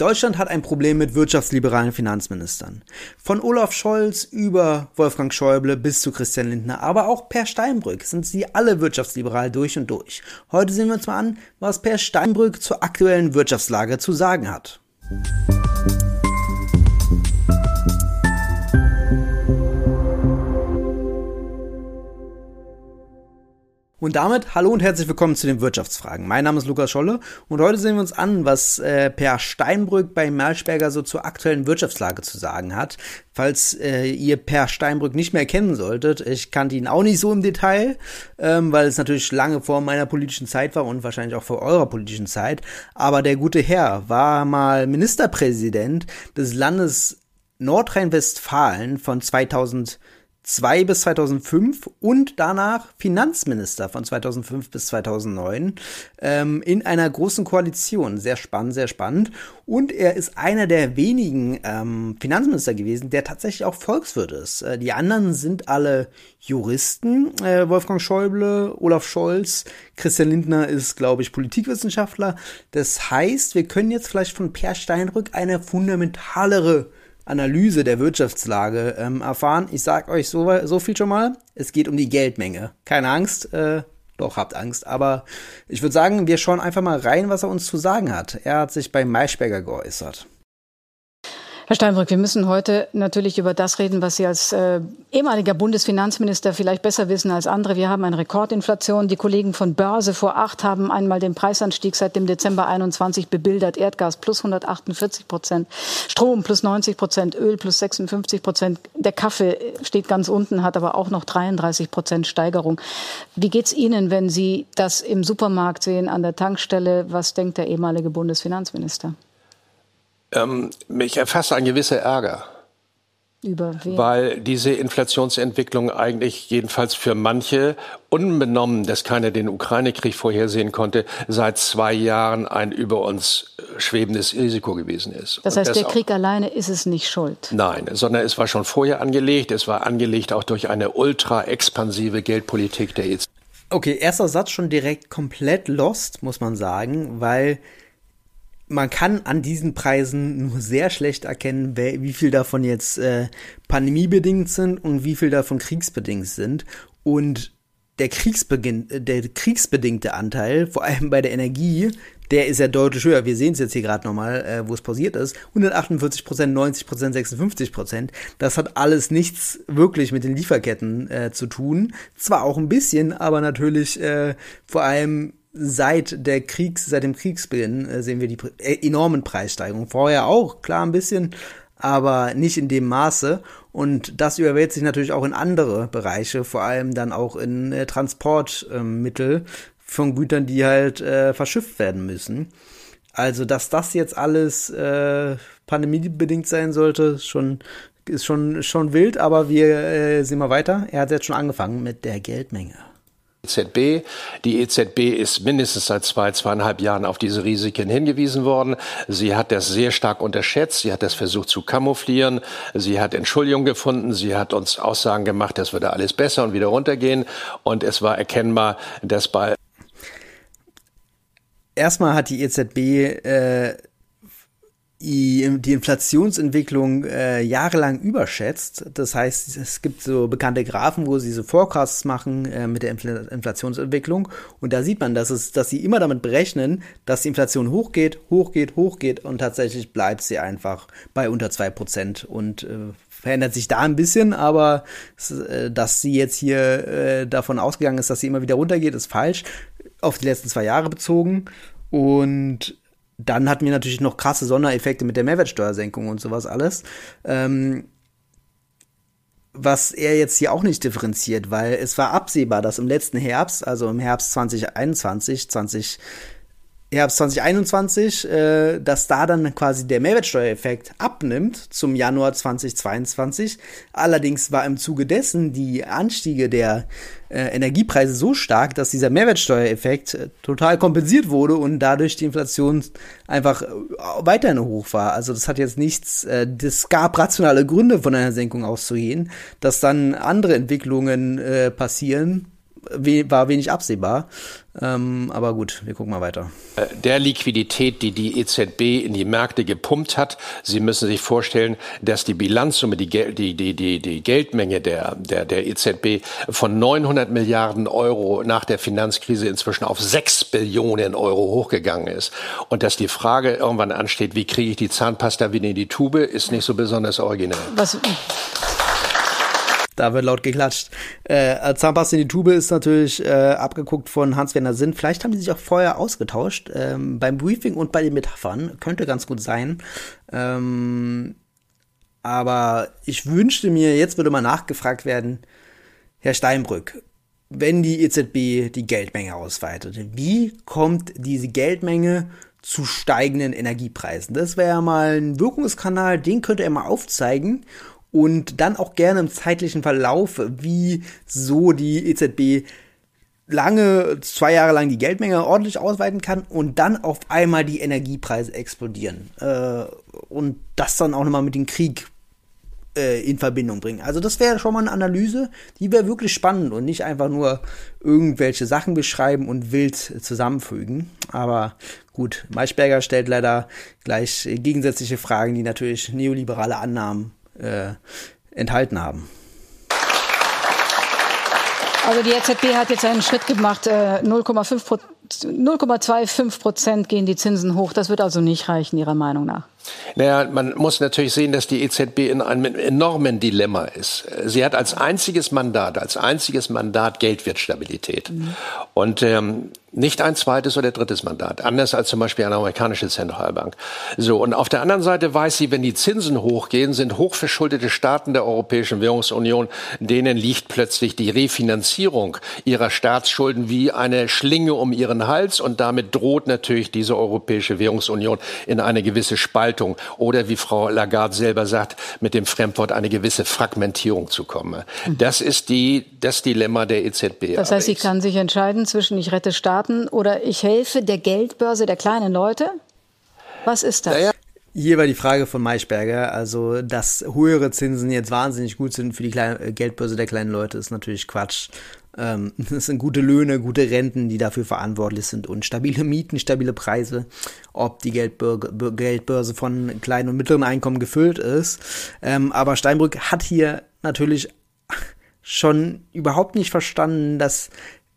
Deutschland hat ein Problem mit wirtschaftsliberalen Finanzministern. Von Olaf Scholz über Wolfgang Schäuble bis zu Christian Lindner, aber auch Per Steinbrück sind sie alle wirtschaftsliberal durch und durch. Heute sehen wir uns mal an, was Per Steinbrück zur aktuellen Wirtschaftslage zu sagen hat. Und damit hallo und herzlich willkommen zu den Wirtschaftsfragen. Mein Name ist Lukas Scholle und heute sehen wir uns an, was äh, Per Steinbrück bei Merschberger so zur aktuellen Wirtschaftslage zu sagen hat. Falls äh, ihr Per Steinbrück nicht mehr kennen solltet, ich kannte ihn auch nicht so im Detail, ähm, weil es natürlich lange vor meiner politischen Zeit war und wahrscheinlich auch vor eurer politischen Zeit. Aber der gute Herr war mal Ministerpräsident des Landes Nordrhein-Westfalen von 2000 2002 bis 2005 und danach Finanzminister von 2005 bis 2009 ähm, in einer großen Koalition. Sehr spannend, sehr spannend. Und er ist einer der wenigen ähm, Finanzminister gewesen, der tatsächlich auch Volkswirt ist. Äh, die anderen sind alle Juristen. Äh, Wolfgang Schäuble, Olaf Scholz, Christian Lindner ist, glaube ich, Politikwissenschaftler. Das heißt, wir können jetzt vielleicht von Per Steinrück eine fundamentalere Analyse der Wirtschaftslage ähm, erfahren. Ich sag euch so, so viel schon mal. Es geht um die Geldmenge. Keine Angst, äh, doch habt Angst. Aber ich würde sagen, wir schauen einfach mal rein, was er uns zu sagen hat. Er hat sich bei Maischberger geäußert. Herr Steinbrück, wir müssen heute natürlich über das reden, was Sie als äh, ehemaliger Bundesfinanzminister vielleicht besser wissen als andere. Wir haben eine Rekordinflation. Die Kollegen von Börse vor acht haben einmal den Preisanstieg seit dem Dezember 21 bebildert. Erdgas plus 148 Prozent, Strom plus 90 Prozent, Öl plus 56 Prozent. Der Kaffee steht ganz unten, hat aber auch noch 33 Prozent Steigerung. Wie geht's Ihnen, wenn Sie das im Supermarkt sehen, an der Tankstelle? Was denkt der ehemalige Bundesfinanzminister? Ähm, mich erfasst ein gewisser Ärger. Über wen? Weil diese Inflationsentwicklung eigentlich jedenfalls für manche, unbenommen, dass keiner den Ukraine-Krieg vorhersehen konnte, seit zwei Jahren ein über uns schwebendes Risiko gewesen ist. Das heißt, das der Krieg alleine ist es nicht schuld? Nein, sondern es war schon vorher angelegt. Es war angelegt auch durch eine ultra expansive Geldpolitik der EZB. Okay, erster Satz schon direkt komplett lost, muss man sagen, weil man kann an diesen Preisen nur sehr schlecht erkennen, wie viel davon jetzt äh, pandemiebedingt sind und wie viel davon kriegsbedingt sind. Und der, Kriegsbeginn, äh, der kriegsbedingte Anteil, vor allem bei der Energie, der ist ja deutlich höher. Wir sehen es jetzt hier gerade nochmal, äh, wo es pausiert ist. 148 Prozent, 90 Prozent, 56 Prozent. Das hat alles nichts wirklich mit den Lieferketten äh, zu tun. Zwar auch ein bisschen, aber natürlich äh, vor allem seit der Kriegs, seit dem Kriegsbeginn äh, sehen wir die äh, enormen Preissteigerungen. Vorher auch, klar ein bisschen, aber nicht in dem Maße. Und das überwältigt sich natürlich auch in andere Bereiche, vor allem dann auch in äh, Transportmittel von Gütern, die halt äh, verschifft werden müssen. Also, dass das jetzt alles äh, pandemiebedingt sein sollte, schon ist schon schon wild, aber wir äh, sehen mal weiter. Er hat jetzt schon angefangen mit der Geldmenge. EZB. Die EZB ist mindestens seit zwei, zweieinhalb Jahren auf diese Risiken hingewiesen worden. Sie hat das sehr stark unterschätzt. Sie hat das versucht zu kamouflieren. Sie hat Entschuldigung gefunden. Sie hat uns Aussagen gemacht, das würde alles besser und wieder runtergehen. Und es war erkennbar, dass bei Erstmal hat die EZB äh, die Inflationsentwicklung äh, jahrelang überschätzt. Das heißt, es gibt so bekannte Graphen, wo sie so Forecasts machen äh, mit der Infl Inflationsentwicklung und da sieht man, dass es, dass sie immer damit berechnen, dass die Inflation hochgeht, hochgeht, hochgeht und tatsächlich bleibt sie einfach bei unter zwei Prozent und äh, verändert sich da ein bisschen, aber äh, dass sie jetzt hier äh, davon ausgegangen ist, dass sie immer wieder runtergeht, ist falsch. Auf die letzten zwei Jahre bezogen und dann hatten wir natürlich noch krasse Sondereffekte mit der Mehrwertsteuersenkung und sowas alles. Ähm, was er jetzt hier auch nicht differenziert, weil es war absehbar, dass im letzten Herbst, also im Herbst 2021, 20 Herbst 2021, äh, dass da dann quasi der Mehrwertsteuereffekt abnimmt zum Januar 2022. Allerdings war im Zuge dessen die Anstiege der äh, Energiepreise so stark, dass dieser Mehrwertsteuereffekt äh, total kompensiert wurde und dadurch die Inflation einfach äh, weiterhin hoch war. Also das hat jetzt nichts, äh, das gab rationale Gründe von einer Senkung auszugehen, dass dann andere Entwicklungen äh, passieren, war wenig absehbar. Ähm, aber gut, wir gucken mal weiter. Äh, der Liquidität, die die EZB in die Märkte gepumpt hat, Sie müssen sich vorstellen, dass die Bilanzsumme, die, die, die, die, die Geldmenge der, der, der EZB von 900 Milliarden Euro nach der Finanzkrise inzwischen auf 6 Billionen Euro hochgegangen ist. Und dass die Frage irgendwann ansteht, wie kriege ich die Zahnpasta wieder in die Tube, ist nicht so besonders originell. Was da wird laut geklatscht. Äh, Zahnpasta in die Tube ist natürlich äh, abgeguckt von Hans-Werner Sinn. Vielleicht haben die sich auch vorher ausgetauscht. Ähm, beim Briefing und bei den Metaphern. Könnte ganz gut sein. Ähm, aber ich wünschte mir, jetzt würde mal nachgefragt werden, Herr Steinbrück, wenn die EZB die Geldmenge ausweitet, wie kommt diese Geldmenge zu steigenden Energiepreisen? Das wäre ja mal ein Wirkungskanal, den könnte er mal aufzeigen und dann auch gerne im zeitlichen Verlauf, wie so die EZB lange, zwei Jahre lang die Geldmenge ordentlich ausweiten kann und dann auf einmal die Energiepreise explodieren. Äh, und das dann auch nochmal mit dem Krieg äh, in Verbindung bringen. Also das wäre schon mal eine Analyse, die wäre wirklich spannend und nicht einfach nur irgendwelche Sachen beschreiben und wild zusammenfügen. Aber gut, Maischberger stellt leider gleich gegensätzliche Fragen, die natürlich neoliberale Annahmen äh, enthalten haben. Also die EZB hat jetzt einen Schritt gemacht, 0,5 äh, 0,25 Prozent gehen die Zinsen hoch. Das wird also nicht reichen, Ihrer Meinung nach. Naja, man muss natürlich sehen, dass die EZB in einem enormen Dilemma ist. Sie hat als einziges Mandat, als einziges Mandat Geldwertstabilität. Mhm. Und ähm, nicht ein zweites oder drittes Mandat, anders als zum Beispiel eine amerikanische Zentralbank. So, und auf der anderen Seite weiß sie, wenn die Zinsen hochgehen, sind hochverschuldete Staaten der Europäischen Währungsunion, denen liegt plötzlich die Refinanzierung ihrer Staatsschulden wie eine Schlinge um ihren Hals und damit droht natürlich diese Europäische Währungsunion in eine gewisse Spaltung oder wie Frau Lagarde selber sagt, mit dem Fremdwort eine gewisse Fragmentierung zu kommen. Das ist die, das Dilemma der EZB. Das heißt, sie kann sich entscheiden zwischen ich rette Staaten Staaten oder ich helfe der Geldbörse der kleinen Leute? Was ist das? Naja. Hier war die Frage von Maischberger, also dass höhere Zinsen jetzt wahnsinnig gut sind für die kleine, äh, Geldbörse der kleinen Leute, ist natürlich Quatsch. Ähm, das sind gute Löhne, gute Renten, die dafür verantwortlich sind und stabile Mieten, stabile Preise. Ob die Geldbörse, Geldbörse von kleinen und mittleren Einkommen gefüllt ist. Ähm, aber Steinbrück hat hier natürlich schon überhaupt nicht verstanden, dass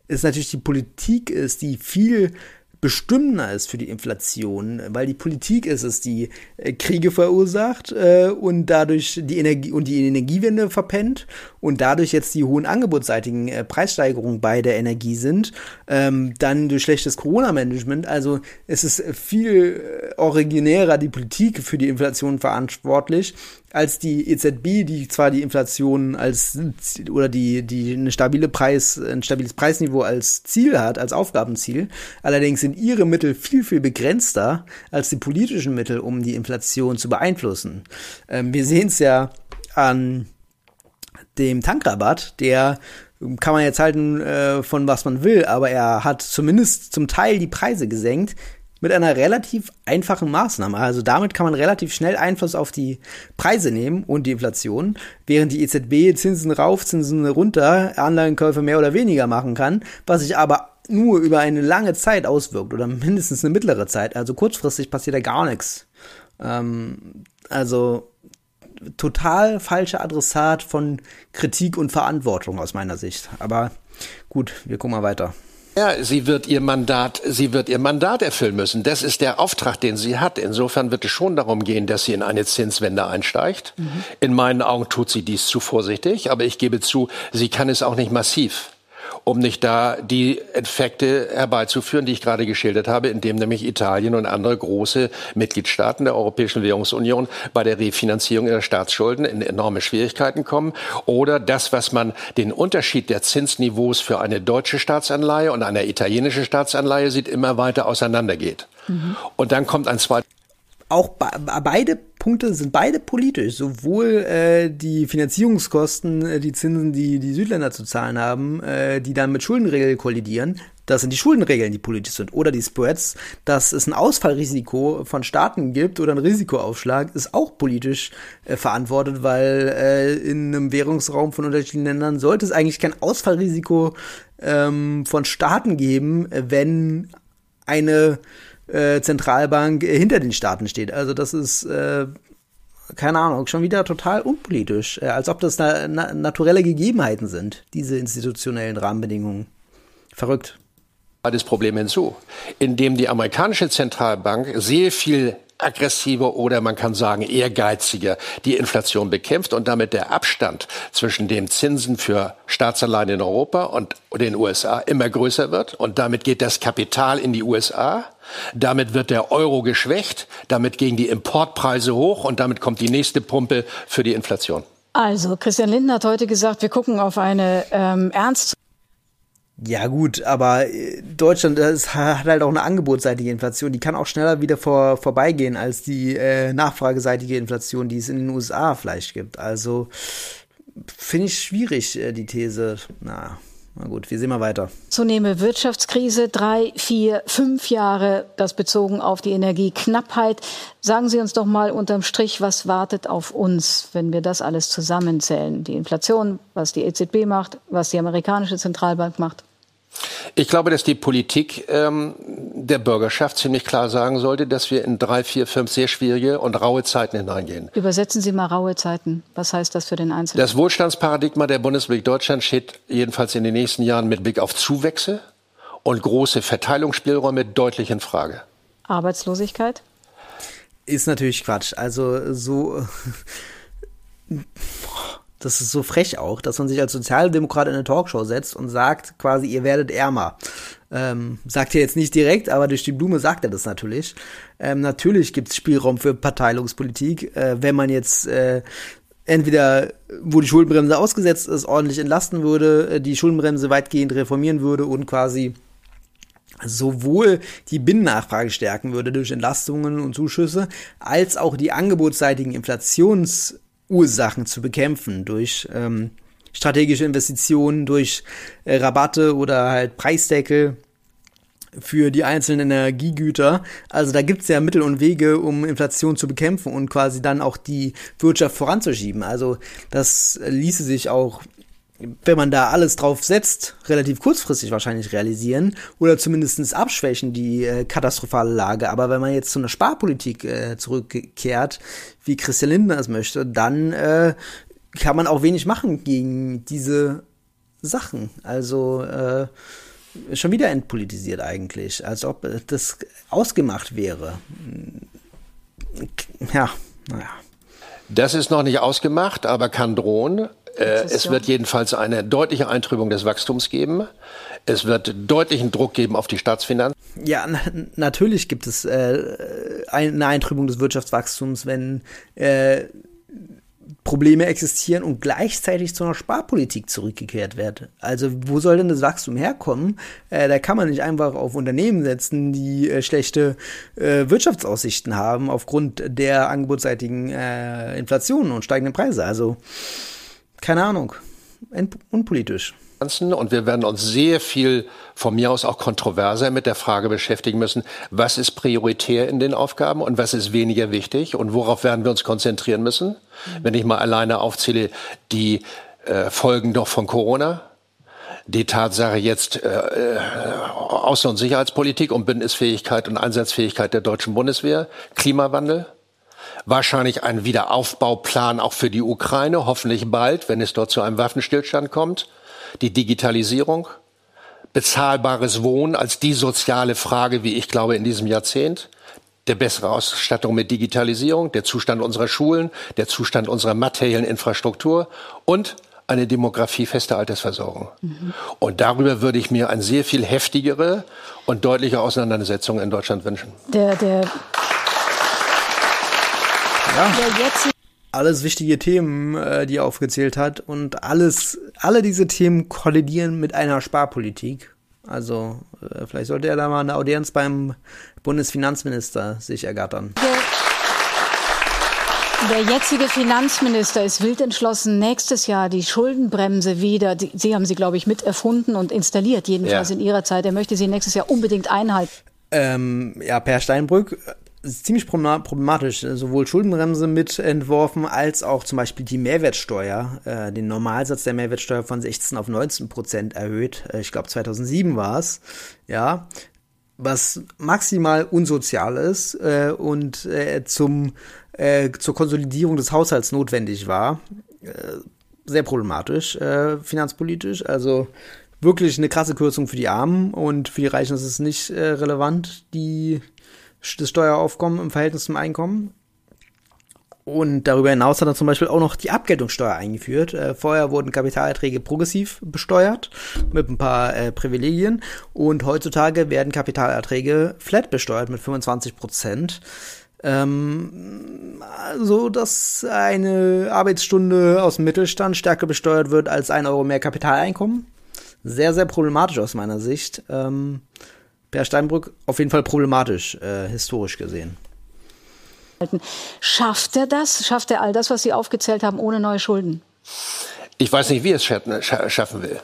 es natürlich die Politik ist, die viel bestimmender ist für die Inflation, weil die Politik ist es, die äh, Kriege verursacht äh, und dadurch die Energie und die Energiewende verpennt und dadurch jetzt die hohen angebotsseitigen äh, Preissteigerungen bei der Energie sind, ähm, dann durch schlechtes Corona-Management. Also es ist viel äh, originärer die Politik für die Inflation verantwortlich als die EZB, die zwar die Inflation als oder die die eine stabile Preis ein stabiles Preisniveau als Ziel hat, als Aufgabenziel, allerdings sind ihre Mittel viel viel begrenzter als die politischen Mittel, um die Inflation zu beeinflussen. Ähm, wir sehen es ja an dem Tankrabatt, der kann man jetzt halten äh, von was man will, aber er hat zumindest zum Teil die Preise gesenkt, mit einer relativ einfachen Maßnahme. Also damit kann man relativ schnell Einfluss auf die Preise nehmen und die Inflation, während die EZB Zinsen rauf, Zinsen runter, Anleihenkäufe mehr oder weniger machen kann, was sich aber nur über eine lange Zeit auswirkt oder mindestens eine mittlere Zeit. Also kurzfristig passiert da gar nichts. Ähm, also total falscher Adressat von Kritik und Verantwortung aus meiner Sicht. Aber gut, wir gucken mal weiter. Ja, sie wird ihr Mandat, sie wird ihr Mandat erfüllen müssen. Das ist der Auftrag, den sie hat. Insofern wird es schon darum gehen, dass sie in eine Zinswende einsteigt. Mhm. In meinen Augen tut sie dies zu vorsichtig, aber ich gebe zu, sie kann es auch nicht massiv um nicht da die Effekte herbeizuführen, die ich gerade geschildert habe, indem nämlich Italien und andere große Mitgliedstaaten der Europäischen Währungsunion bei der Refinanzierung ihrer Staatsschulden in enorme Schwierigkeiten kommen oder das, was man den Unterschied der Zinsniveaus für eine deutsche Staatsanleihe und eine italienische Staatsanleihe sieht, immer weiter auseinandergeht. Mhm. Und dann kommt ein zweiter auch beide Punkte sind beide politisch. Sowohl äh, die Finanzierungskosten, äh, die Zinsen, die die Südländer zu zahlen haben, äh, die dann mit Schuldenregeln kollidieren, das sind die Schuldenregeln, die politisch sind. Oder die Spreads, dass es ein Ausfallrisiko von Staaten gibt oder ein Risikoaufschlag, ist auch politisch äh, verantwortet, weil äh, in einem Währungsraum von unterschiedlichen Ländern sollte es eigentlich kein Ausfallrisiko ähm, von Staaten geben, wenn eine äh, Zentralbank hinter den Staaten steht. Also das ist äh, keine Ahnung, schon wieder total unpolitisch, äh, als ob das na, na, naturelle Gegebenheiten sind, diese institutionellen Rahmenbedingungen. Verrückt. Das Problem hinzu, indem die amerikanische Zentralbank sehr viel aggressiver oder man kann sagen ehrgeiziger die Inflation bekämpft und damit der Abstand zwischen den Zinsen für Staatsanleihen in Europa und den USA immer größer wird. Und damit geht das Kapital in die USA damit wird der Euro geschwächt, damit gehen die Importpreise hoch und damit kommt die nächste Pumpe für die Inflation. Also, Christian Lindner hat heute gesagt, wir gucken auf eine ähm, ernst ja gut, aber äh, Deutschland das hat halt auch eine angebotsseitige Inflation. Die kann auch schneller wieder vor, vorbeigehen als die äh, nachfrageseitige Inflation, die es in den USA vielleicht gibt. Also finde ich schwierig, äh, die These. Na, na gut, wir sehen mal weiter. Zunehmende Wirtschaftskrise, drei, vier, fünf Jahre, das bezogen auf die Energieknappheit. Sagen Sie uns doch mal unterm Strich, was wartet auf uns, wenn wir das alles zusammenzählen? Die Inflation, was die EZB macht, was die amerikanische Zentralbank macht? Ich glaube, dass die Politik ähm, der Bürgerschaft ziemlich klar sagen sollte, dass wir in drei, vier, fünf sehr schwierige und raue Zeiten hineingehen. Übersetzen Sie mal raue Zeiten. Was heißt das für den Einzelnen? Das Wohlstandsparadigma der Bundesrepublik Deutschland steht jedenfalls in den nächsten Jahren mit Blick auf Zuwächse und große Verteilungsspielräume deutlich in Frage. Arbeitslosigkeit? Ist natürlich Quatsch. Also so das ist so frech auch, dass man sich als Sozialdemokrat in eine Talkshow setzt und sagt quasi, ihr werdet ärmer. Ähm, sagt er jetzt nicht direkt, aber durch die Blume sagt er das natürlich. Ähm, natürlich gibt es Spielraum für Parteilungspolitik, äh, wenn man jetzt äh, entweder, wo die Schuldenbremse ausgesetzt ist, ordentlich entlasten würde, äh, die Schuldenbremse weitgehend reformieren würde und quasi sowohl die Binnennachfrage stärken würde durch Entlastungen und Zuschüsse, als auch die angebotsseitigen Inflations Ursachen zu bekämpfen durch ähm, strategische Investitionen, durch äh, Rabatte oder halt Preisdeckel für die einzelnen Energiegüter. Also da gibt's ja Mittel und Wege, um Inflation zu bekämpfen und quasi dann auch die Wirtschaft voranzuschieben. Also das ließe sich auch wenn man da alles drauf setzt, relativ kurzfristig wahrscheinlich realisieren oder zumindest abschwächen die äh, katastrophale Lage. Aber wenn man jetzt zu einer Sparpolitik äh, zurückkehrt, wie Christian Lindner es möchte, dann äh, kann man auch wenig machen gegen diese Sachen. Also äh, schon wieder entpolitisiert eigentlich, als ob das ausgemacht wäre. Ja, naja. Das ist noch nicht ausgemacht, aber kann drohen. Äh, es wird jedenfalls eine deutliche Eintrübung des Wachstums geben. Es wird deutlichen Druck geben auf die Staatsfinanzen. Ja, natürlich gibt es äh, eine Eintrübung des Wirtschaftswachstums, wenn äh, Probleme existieren und gleichzeitig zu einer Sparpolitik zurückgekehrt wird. Also wo soll denn das Wachstum herkommen? Äh, da kann man nicht einfach auf Unternehmen setzen, die äh, schlechte äh, Wirtschaftsaussichten haben aufgrund der angebotsseitigen äh, Inflation und steigenden Preise. Also keine Ahnung, unpolitisch. Und wir werden uns sehr viel von mir aus auch kontroverser mit der Frage beschäftigen müssen, was ist prioritär in den Aufgaben und was ist weniger wichtig und worauf werden wir uns konzentrieren müssen. Mhm. Wenn ich mal alleine aufzähle, die äh, Folgen doch von Corona, die Tatsache jetzt äh, äh Außen- und Sicherheitspolitik und Bündnisfähigkeit und Einsatzfähigkeit der deutschen Bundeswehr, Klimawandel, wahrscheinlich ein Wiederaufbauplan auch für die Ukraine, hoffentlich bald, wenn es dort zu einem Waffenstillstand kommt, die Digitalisierung, bezahlbares Wohnen als die soziale Frage, wie ich glaube, in diesem Jahrzehnt, der bessere Ausstattung mit Digitalisierung, der Zustand unserer Schulen, der Zustand unserer materiellen Infrastruktur und eine demografiefeste Altersversorgung. Mhm. Und darüber würde ich mir eine sehr viel heftigere und deutliche Auseinandersetzung in Deutschland wünschen. Der, der ja. Alles wichtige Themen, äh, die er aufgezählt hat. Und alles, alle diese Themen kollidieren mit einer Sparpolitik. Also, äh, vielleicht sollte er da mal eine Audienz beim Bundesfinanzminister sich ergattern. Der jetzige Finanzminister ist wild entschlossen, nächstes Jahr die Schuldenbremse wieder, die, Sie haben sie, glaube ich, mit erfunden und installiert, jedenfalls ja. in Ihrer Zeit. Er möchte sie nächstes Jahr unbedingt einhalten. Ähm, ja, Per Steinbrück ziemlich problematisch. Sowohl Schuldenbremse mit entworfen, als auch zum Beispiel die Mehrwertsteuer, äh, den Normalsatz der Mehrwertsteuer von 16 auf 19 Prozent erhöht. Äh, ich glaube 2007 war es. Ja, was maximal unsozial ist äh, und äh, zum, äh, zur Konsolidierung des Haushalts notwendig war. Äh, sehr problematisch, äh, finanzpolitisch. Also wirklich eine krasse Kürzung für die Armen und für die Reichen ist es nicht äh, relevant, die, das Steueraufkommen im Verhältnis zum Einkommen. Und darüber hinaus hat er zum Beispiel auch noch die Abgeltungssteuer eingeführt. Äh, vorher wurden Kapitalerträge progressiv besteuert mit ein paar äh, Privilegien und heutzutage werden Kapitalerträge flat besteuert mit 25 Prozent. Ähm, so dass eine Arbeitsstunde aus dem Mittelstand stärker besteuert wird als ein Euro mehr Kapitaleinkommen. Sehr, sehr problematisch aus meiner Sicht. Ähm, Per Steinbrück auf jeden Fall problematisch, äh, historisch gesehen. Schafft er das? Schafft er all das, was Sie aufgezählt haben, ohne neue Schulden? Ich weiß nicht, wie er es schaffen will.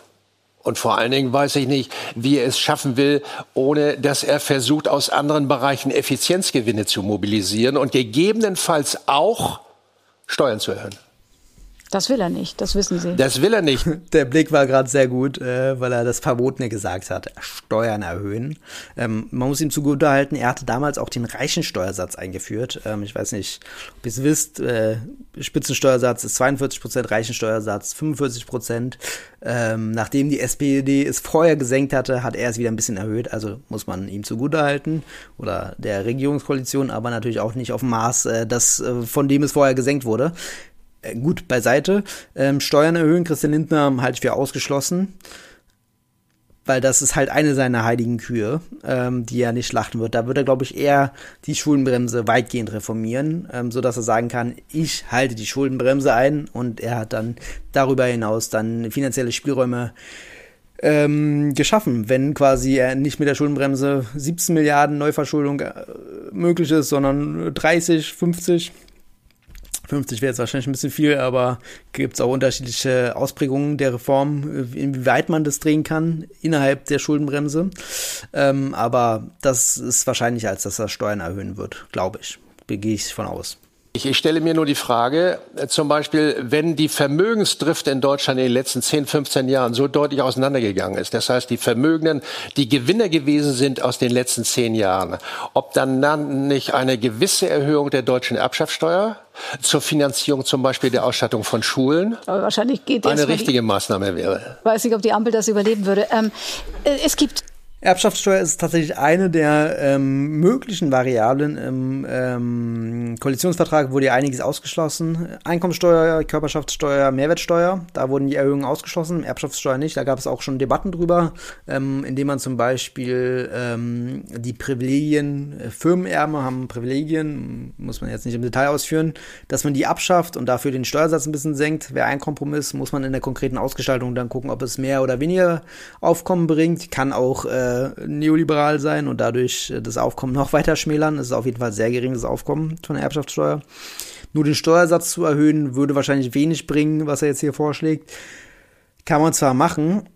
Und vor allen Dingen weiß ich nicht, wie er es schaffen will, ohne dass er versucht, aus anderen Bereichen Effizienzgewinne zu mobilisieren und gegebenenfalls auch Steuern zu erhöhen. Das will er nicht, das wissen Sie. Das will er nicht. Der Blick war gerade sehr gut, äh, weil er das Verbotene gesagt hat. Steuern erhöhen. Ähm, man muss ihm zugutehalten, er hatte damals auch den Reichensteuersatz eingeführt. Ähm, ich weiß nicht, ob ihr es wisst, äh, Spitzensteuersatz ist 42 Prozent, Reichensteuersatz 45 Prozent. Ähm, nachdem die SPD es vorher gesenkt hatte, hat er es wieder ein bisschen erhöht. Also muss man ihm zugutehalten oder der Regierungskoalition, aber natürlich auch nicht auf dem Maß, äh, das, äh, von dem es vorher gesenkt wurde. Äh, gut beiseite. Ähm, Steuern erhöhen, Christian Lindner halte ich für ausgeschlossen. Weil das ist halt eine seiner heiligen Kühe, ähm, die er nicht schlachten wird. Da wird er, glaube ich, eher die Schuldenbremse weitgehend reformieren, ähm, sodass er sagen kann, ich halte die Schuldenbremse ein und er hat dann darüber hinaus dann finanzielle Spielräume ähm, geschaffen, wenn quasi er nicht mit der Schuldenbremse 17 Milliarden Neuverschuldung äh, möglich ist, sondern 30, 50 50 wäre jetzt wahrscheinlich ein bisschen viel, aber gibt es auch unterschiedliche Ausprägungen der Reform, inwieweit man das drehen kann innerhalb der Schuldenbremse. Ähm, aber das ist wahrscheinlich, als dass er Steuern erhöhen wird, glaube ich. Gehe ich von aus. Ich, ich stelle mir nur die Frage, äh, zum Beispiel, wenn die Vermögensdrift in Deutschland in den letzten 10, 15 Jahren so deutlich auseinandergegangen ist, das heißt, die Vermögenden, die Gewinner gewesen sind aus den letzten zehn Jahren, ob dann, dann nicht eine gewisse Erhöhung der deutschen Erbschaftssteuer zur Finanzierung zum Beispiel der Ausstattung von Schulen Aber wahrscheinlich geht eine richtige die, Maßnahme wäre. Weiß nicht, ob die Ampel das überleben würde. Ähm, äh, es gibt Erbschaftssteuer ist tatsächlich eine der ähm, möglichen Variablen. Im ähm, Koalitionsvertrag wurde ja einiges ausgeschlossen. Einkommensteuer, Körperschaftssteuer, Mehrwertsteuer, da wurden die Erhöhungen ausgeschlossen, Erbschaftssteuer nicht. Da gab es auch schon Debatten drüber, ähm, indem man zum Beispiel ähm, die Privilegien, äh, Firmenerben haben Privilegien, muss man jetzt nicht im Detail ausführen, dass man die abschafft und dafür den Steuersatz ein bisschen senkt. Wäre ein Kompromiss, muss man in der konkreten Ausgestaltung dann gucken, ob es mehr oder weniger Aufkommen bringt. Kann auch äh, äh, neoliberal sein und dadurch äh, das Aufkommen noch weiter schmälern. Es ist auf jeden Fall sehr geringes Aufkommen von der Erbschaftssteuer. Nur den Steuersatz zu erhöhen, würde wahrscheinlich wenig bringen, was er jetzt hier vorschlägt. Kann man zwar machen,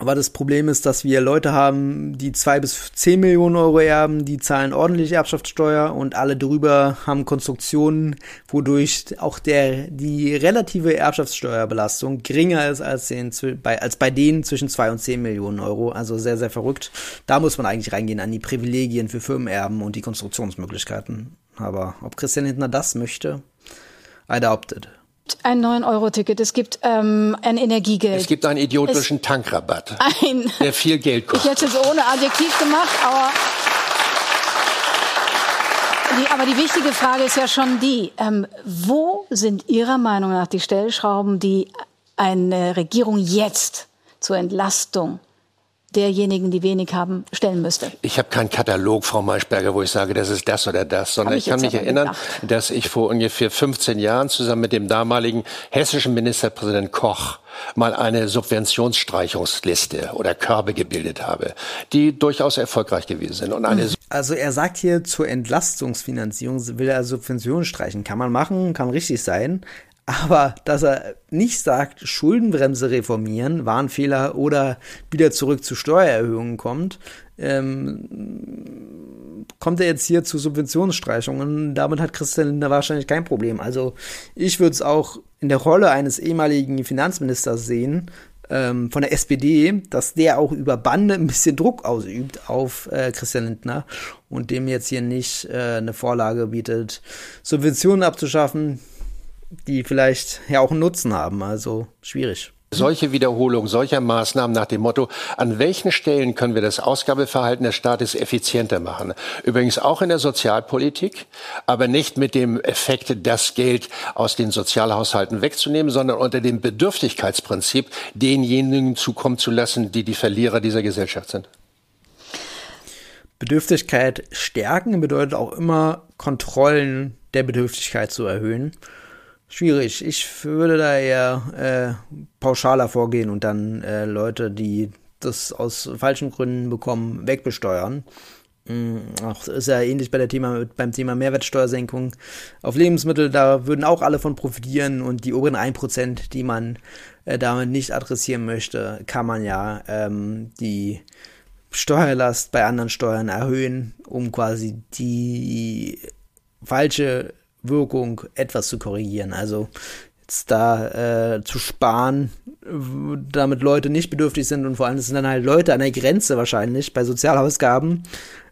aber das Problem ist, dass wir Leute haben, die zwei bis zehn Millionen Euro erben, die zahlen ordentlich Erbschaftssteuer und alle drüber haben Konstruktionen, wodurch auch der, die relative Erbschaftssteuerbelastung geringer ist als, den, bei, als bei denen zwischen zwei und zehn Millionen Euro. Also sehr, sehr verrückt. Da muss man eigentlich reingehen an die Privilegien für Firmenerben und die Konstruktionsmöglichkeiten. Aber ob Christian Hintner das möchte, I doubt it ein 9-Euro-Ticket, es gibt ähm, ein Energiegeld. Es gibt einen idiotischen es Tankrabatt, ein, der viel Geld kostet. Ich hätte es ohne Adjektiv gemacht, aber die, aber die wichtige Frage ist ja schon die, ähm, wo sind Ihrer Meinung nach die Stellschrauben, die eine Regierung jetzt zur Entlastung derjenigen, die wenig haben, stellen müsste. Ich habe keinen Katalog, Frau Maischberger, wo ich sage, das ist das oder das, sondern ich, ich kann mich erinnern, gedacht. dass ich vor ungefähr 15 Jahren zusammen mit dem damaligen hessischen Ministerpräsident Koch mal eine Subventionsstreichungsliste oder Körbe gebildet habe, die durchaus erfolgreich gewesen sind. Und eine also er sagt hier zur Entlastungsfinanzierung will er Subventionen streichen. Kann man machen, kann richtig sein. Aber dass er nicht sagt, Schuldenbremse reformieren, Warnfehler oder wieder zurück zu Steuererhöhungen kommt, ähm, kommt er jetzt hier zu Subventionsstreichungen. Damit hat Christian Lindner wahrscheinlich kein Problem. Also ich würde es auch in der Rolle eines ehemaligen Finanzministers sehen, ähm, von der SPD, dass der auch über Bande ein bisschen Druck ausübt auf äh, Christian Lindner und dem jetzt hier nicht äh, eine Vorlage bietet, Subventionen abzuschaffen die vielleicht ja auch einen Nutzen haben. Also schwierig. Solche Wiederholung solcher Maßnahmen nach dem Motto, an welchen Stellen können wir das Ausgabeverhalten des Staates effizienter machen? Übrigens auch in der Sozialpolitik, aber nicht mit dem Effekt, das Geld aus den Sozialhaushalten wegzunehmen, sondern unter dem Bedürftigkeitsprinzip denjenigen zukommen zu lassen, die die Verlierer dieser Gesellschaft sind. Bedürftigkeit stärken bedeutet auch immer Kontrollen der Bedürftigkeit zu erhöhen. Schwierig. Ich würde da eher äh, pauschaler vorgehen und dann äh, Leute, die das aus falschen Gründen bekommen, wegbesteuern. Mhm, auch ist ja ähnlich bei der Thema, beim Thema Mehrwertsteuersenkung auf Lebensmittel, da würden auch alle von profitieren und die oberen 1%, die man äh, damit nicht adressieren möchte, kann man ja ähm, die Steuerlast bei anderen Steuern erhöhen, um quasi die falsche Wirkung etwas zu korrigieren. Also jetzt da äh, zu sparen, damit Leute nicht bedürftig sind und vor allem das sind dann halt Leute an der Grenze wahrscheinlich bei Sozialausgaben,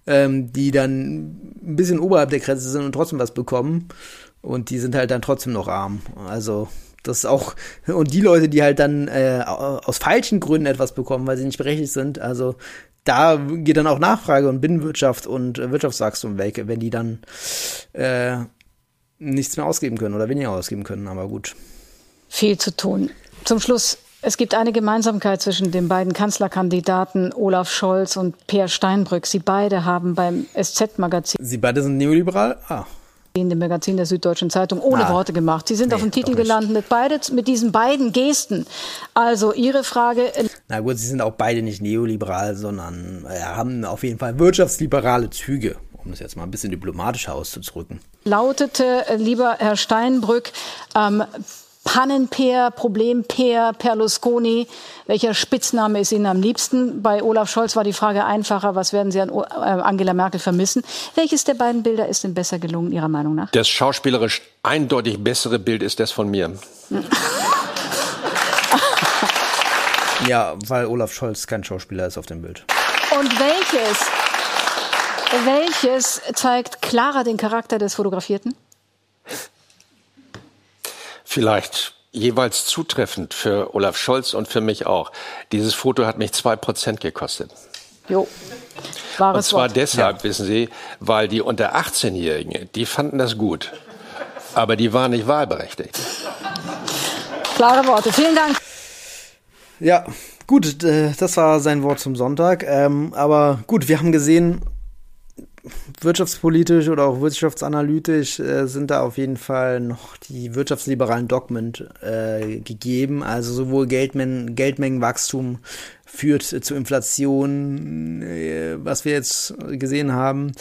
ähm, die dann ein bisschen oberhalb der Grenze sind und trotzdem was bekommen und die sind halt dann trotzdem noch arm. Also das ist auch und die Leute, die halt dann äh, aus falschen Gründen etwas bekommen, weil sie nicht berechtigt sind, also da geht dann auch Nachfrage und Binnenwirtschaft und Wirtschaftswachstum weg, wenn die dann äh, nichts mehr ausgeben können oder weniger ausgeben können, aber gut. Viel zu tun. Zum Schluss, es gibt eine Gemeinsamkeit zwischen den beiden Kanzlerkandidaten Olaf Scholz und Peer Steinbrück. Sie beide haben beim SZ-Magazin. Sie beide sind neoliberal? Ah in dem Magazin der Süddeutschen Zeitung ohne ah. Worte gemacht. Sie sind nee, auf dem Titel gelandet, beide mit diesen beiden Gesten. Also Ihre Frage. Äh, Na gut, Sie sind auch beide nicht neoliberal, sondern äh, haben auf jeden Fall wirtschaftsliberale Züge um das jetzt mal ein bisschen diplomatischer auszudrücken. Lautete, äh, lieber Herr Steinbrück, ähm, Pannenpeer, Problempeer, Perlusconi. Welcher Spitzname ist Ihnen am liebsten? Bei Olaf Scholz war die Frage einfacher, was werden Sie an äh, Angela Merkel vermissen? Welches der beiden Bilder ist denn besser gelungen, Ihrer Meinung nach? Das schauspielerisch eindeutig bessere Bild ist das von mir. ja, weil Olaf Scholz kein Schauspieler ist auf dem Bild. Und welches welches zeigt klarer den Charakter des Fotografierten? Vielleicht jeweils zutreffend für Olaf Scholz und für mich auch. Dieses Foto hat mich zwei Prozent gekostet. Jo. Wahres und zwar Wort. deshalb, ja. wissen Sie, weil die unter 18-Jährigen, die fanden das gut. Aber die waren nicht wahlberechtigt. Klare Worte. Vielen Dank. Ja, gut, äh, das war sein Wort zum Sonntag. Ähm, aber gut, wir haben gesehen, wirtschaftspolitisch oder auch wirtschaftsanalytisch äh, sind da auf jeden Fall noch die wirtschaftsliberalen Dogmen äh, gegeben. Also sowohl Geldmen Geldmengenwachstum führt zu Inflation, äh, was wir jetzt gesehen haben.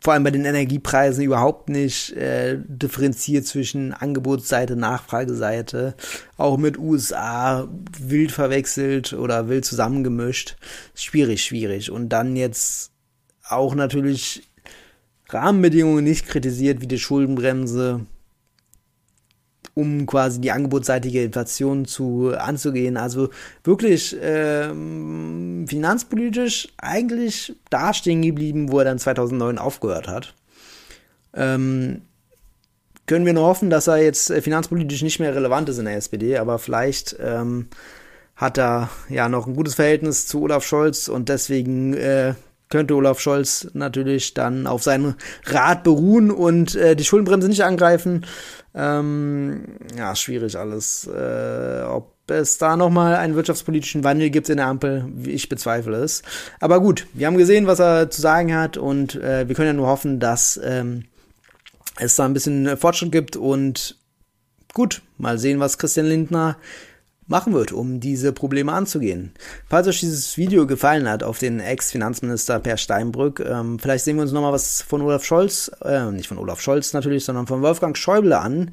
Vor allem bei den Energiepreisen überhaupt nicht äh, differenziert zwischen Angebotsseite, Nachfrageseite, auch mit USA wild verwechselt oder wild zusammengemischt. Schwierig, schwierig. Und dann jetzt auch natürlich Rahmenbedingungen nicht kritisiert, wie die Schuldenbremse, um quasi die angebotsseitige Inflation zu anzugehen. Also wirklich ähm, finanzpolitisch eigentlich da stehen geblieben, wo er dann 2009 aufgehört hat. Ähm, können wir nur hoffen, dass er jetzt äh, finanzpolitisch nicht mehr relevant ist in der SPD, aber vielleicht ähm, hat er ja noch ein gutes Verhältnis zu Olaf Scholz und deswegen äh, könnte Olaf Scholz natürlich dann auf seinen Rat beruhen und äh, die Schuldenbremse nicht angreifen. Ähm, ja, schwierig alles. Äh, ob es da nochmal einen wirtschaftspolitischen Wandel gibt in der Ampel, ich bezweifle es. Aber gut, wir haben gesehen, was er zu sagen hat und äh, wir können ja nur hoffen, dass ähm, es da ein bisschen Fortschritt gibt und gut, mal sehen, was Christian Lindner machen wird, um diese Probleme anzugehen. Falls euch dieses Video gefallen hat auf den Ex-Finanzminister Per Steinbrück, ähm, vielleicht sehen wir uns nochmal was von Olaf Scholz, äh, nicht von Olaf Scholz natürlich, sondern von Wolfgang Schäuble an,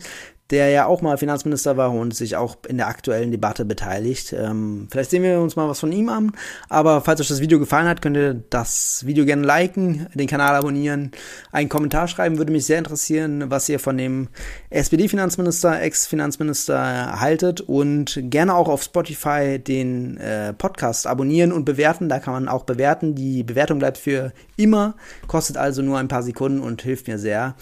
der ja auch mal Finanzminister war und sich auch in der aktuellen Debatte beteiligt. Ähm, vielleicht sehen wir uns mal was von ihm an. Aber falls euch das Video gefallen hat, könnt ihr das Video gerne liken, den Kanal abonnieren, einen Kommentar schreiben. Würde mich sehr interessieren, was ihr von dem SPD-Finanzminister, Ex-Finanzminister haltet. Und gerne auch auf Spotify den äh, Podcast abonnieren und bewerten. Da kann man auch bewerten. Die Bewertung bleibt für immer, kostet also nur ein paar Sekunden und hilft mir sehr.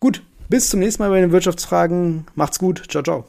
Gut, bis zum nächsten Mal bei den Wirtschaftsfragen. Macht's gut. Ciao, ciao.